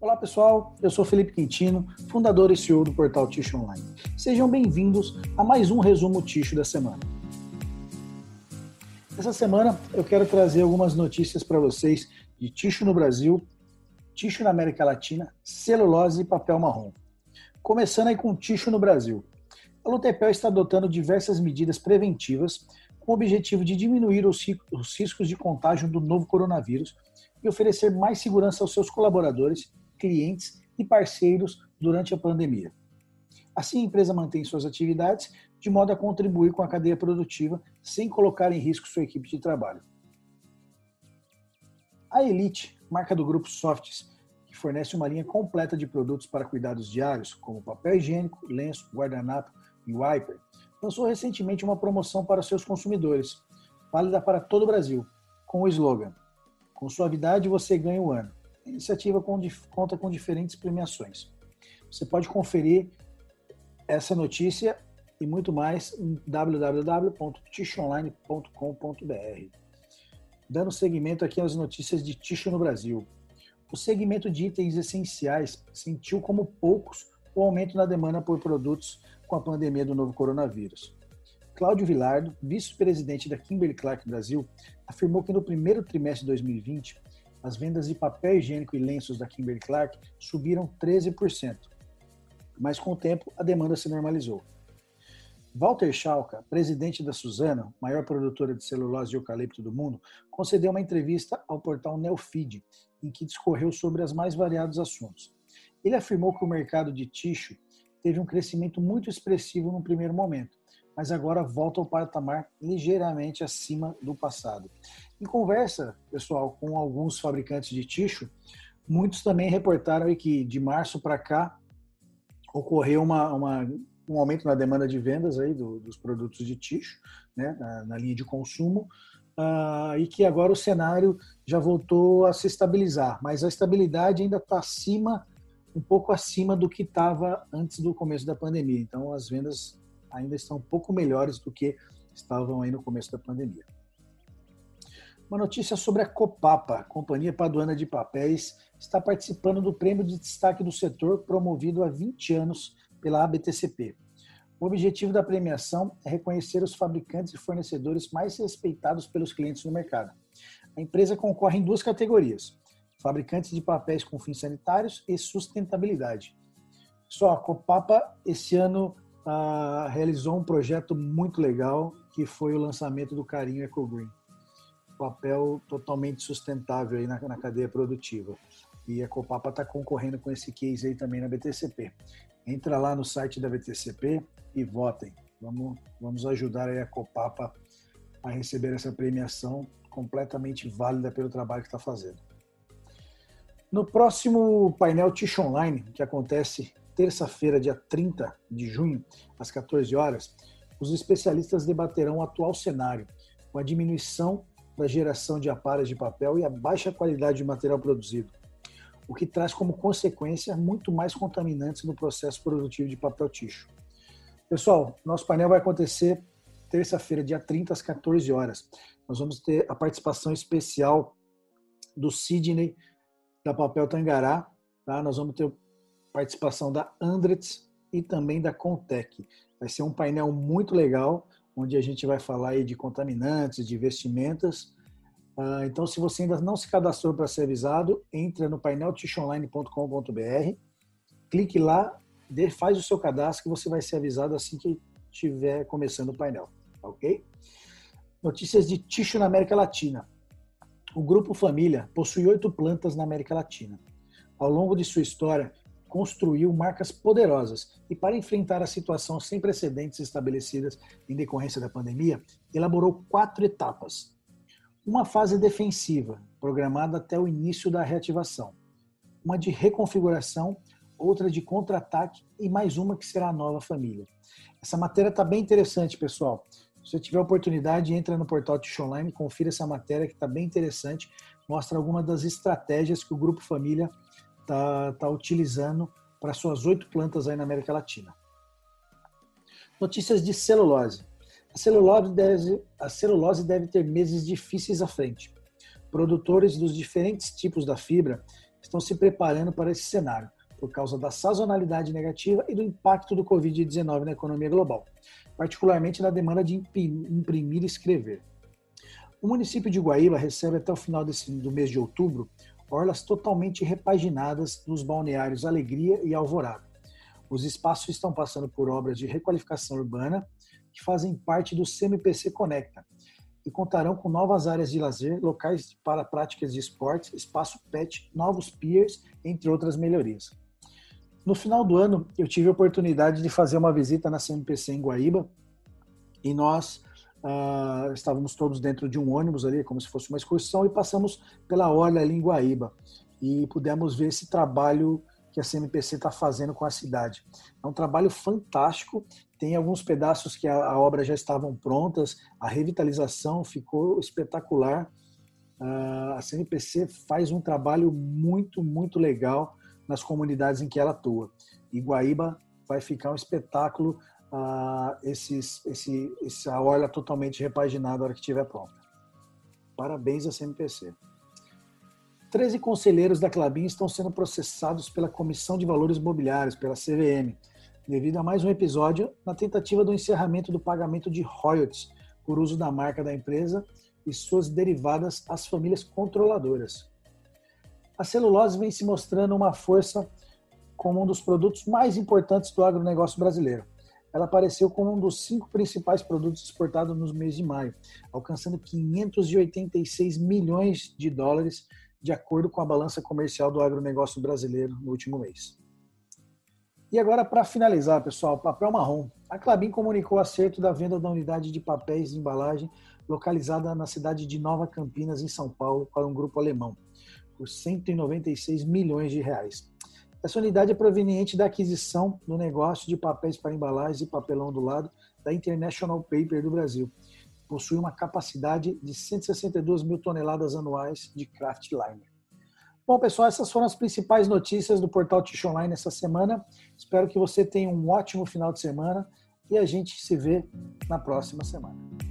Olá pessoal, eu sou Felipe Quintino, fundador e CEO do portal Ticho Online. Sejam bem-vindos a mais um resumo Ticho da semana. Essa semana eu quero trazer algumas notícias para vocês de Ticho no Brasil, Ticho na América Latina, celulose e papel marrom. Começando aí com Ticho no Brasil. A Lutepel está adotando diversas medidas preventivas com o objetivo de diminuir os riscos de contágio do novo coronavírus e oferecer mais segurança aos seus colaboradores clientes e parceiros durante a pandemia. Assim, a empresa mantém suas atividades de modo a contribuir com a cadeia produtiva sem colocar em risco sua equipe de trabalho. A Elite, marca do grupo Softs, que fornece uma linha completa de produtos para cuidados diários, como papel higiênico, lenço, guardanapo e wiper, lançou recentemente uma promoção para seus consumidores, válida para todo o Brasil, com o slogan: Com suavidade você ganha o ano. A iniciativa conta com diferentes premiações. Você pode conferir essa notícia e muito mais em www.tishonline.com.br. Dando seguimento aqui às notícias de Ticho no Brasil. O segmento de itens essenciais sentiu como poucos o aumento na demanda por produtos com a pandemia do novo coronavírus. Cláudio Vilardo, vice-presidente da Kimberly Clark Brasil, afirmou que no primeiro trimestre de 2020 as vendas de papel higiênico e lenços da Kimberly Clark subiram 13%, mas com o tempo a demanda se normalizou. Walter Schalka, presidente da Suzano, maior produtora de celulose de eucalipto do mundo, concedeu uma entrevista ao portal Neofeed, em que discorreu sobre os mais variados assuntos. Ele afirmou que o mercado de tixo teve um crescimento muito expressivo no primeiro momento, mas agora volta ao patamar ligeiramente acima do passado. Em conversa, pessoal, com alguns fabricantes de tixo, muitos também reportaram que de março para cá ocorreu uma, uma, um aumento na demanda de vendas aí do, dos produtos de tixo, né, na, na linha de consumo, uh, e que agora o cenário já voltou a se estabilizar, mas a estabilidade ainda está acima, um pouco acima do que estava antes do começo da pandemia. Então, as vendas ainda estão um pouco melhores do que estavam aí no começo da pandemia. Uma notícia sobre a Copapa, Companhia Paduana de Papéis, está participando do prêmio de destaque do setor promovido há 20 anos pela ABTCP. O objetivo da premiação é reconhecer os fabricantes e fornecedores mais respeitados pelos clientes no mercado. A empresa concorre em duas categorias: fabricantes de papéis com fins sanitários e sustentabilidade. Só a Copapa esse ano uh, realizou um projeto muito legal que foi o lançamento do Carinho Eco Green. Papel totalmente sustentável aí na, na cadeia produtiva. E a Copapa está concorrendo com esse case aí também na BTCP. Entra lá no site da BTCP e votem. Vamos, vamos ajudar aí a Copapa a receber essa premiação completamente válida pelo trabalho que está fazendo. No próximo painel Tish Online, que acontece terça-feira, dia 30 de junho, às 14 horas, os especialistas debaterão o atual cenário, com a diminuição da geração de aparas de papel e a baixa qualidade de material produzido, o que traz como consequência muito mais contaminantes no processo produtivo de papel ticho. Pessoal, nosso painel vai acontecer terça-feira, dia 30, às 14 horas. Nós vamos ter a participação especial do Sidney, da Papel Tangará. Tá? Nós vamos ter participação da Andretz e também da Contec. Vai ser um painel muito legal, onde a gente vai falar de contaminantes, de vestimentas. Ah, então, se você ainda não se cadastrou para ser avisado, entre no paineltishonline.com.br, clique lá, faz o seu cadastro que você vai ser avisado assim que estiver começando o painel, ok? Notícias de ticho na América Latina. O Grupo Família possui oito plantas na América Latina. Ao longo de sua história, construiu marcas poderosas e, para enfrentar a situação sem precedentes estabelecidas em decorrência da pandemia, elaborou quatro etapas. Uma fase defensiva, programada até o início da reativação, uma de reconfiguração, outra de contra-ataque e mais uma que será a nova família. Essa matéria está bem interessante, pessoal. Se você tiver oportunidade, entra no portal Tish Online, confira essa matéria que está bem interessante, mostra algumas das estratégias que o Grupo Família está tá utilizando para suas oito plantas aí na América Latina. Notícias de celulose. A celulose, deve, a celulose deve ter meses difíceis à frente. Produtores dos diferentes tipos da fibra estão se preparando para esse cenário, por causa da sazonalidade negativa e do impacto do Covid-19 na economia global, particularmente na demanda de imprimir e escrever. O município de Guaíba recebe até o final desse, do mês de outubro orlas totalmente repaginadas nos balneários Alegria e Alvorada. Os espaços estão passando por obras de requalificação urbana que fazem parte do CMPC Conecta e contarão com novas áreas de lazer, locais para práticas de esportes, espaço pet, novos piers, entre outras melhorias. No final do ano, eu tive a oportunidade de fazer uma visita na CMPC em Guaíba e nós uh, estávamos todos dentro de um ônibus ali, como se fosse uma excursão, e passamos pela orla ali em Guaíba e pudemos ver esse trabalho que a CMPC está fazendo com a cidade. É um trabalho fantástico. Tem alguns pedaços que a, a obra já estavam prontas, a revitalização ficou espetacular. Uh, a CMPC faz um trabalho muito, muito legal nas comunidades em que ela atua. E Guaíba vai ficar um espetáculo, uh, esses, esse, essa orla totalmente repaginada na hora que estiver pronta. Parabéns à CMPC. 13 conselheiros da Clabin estão sendo processados pela Comissão de Valores Imobiliários, pela CVM, devido a mais um episódio na tentativa do encerramento do pagamento de royalties por uso da marca da empresa e suas derivadas às famílias controladoras. A celulose vem se mostrando uma força como um dos produtos mais importantes do agronegócio brasileiro. Ela apareceu como um dos cinco principais produtos exportados no mês de maio, alcançando 586 milhões de dólares de acordo com a balança comercial do agronegócio brasileiro no último mês. E agora, para finalizar, pessoal, papel marrom. A Clabin comunicou o acerto da venda da unidade de papéis de embalagem localizada na cidade de Nova Campinas, em São Paulo, para um grupo alemão, por 196 milhões de reais. Essa unidade é proveniente da aquisição do negócio de papéis para embalagens e papelão do lado da International Paper do Brasil, possui uma capacidade de 162 mil toneladas anuais de craft liner. Bom, pessoal, essas foram as principais notícias do portal Tish Online essa semana. Espero que você tenha um ótimo final de semana e a gente se vê na próxima semana.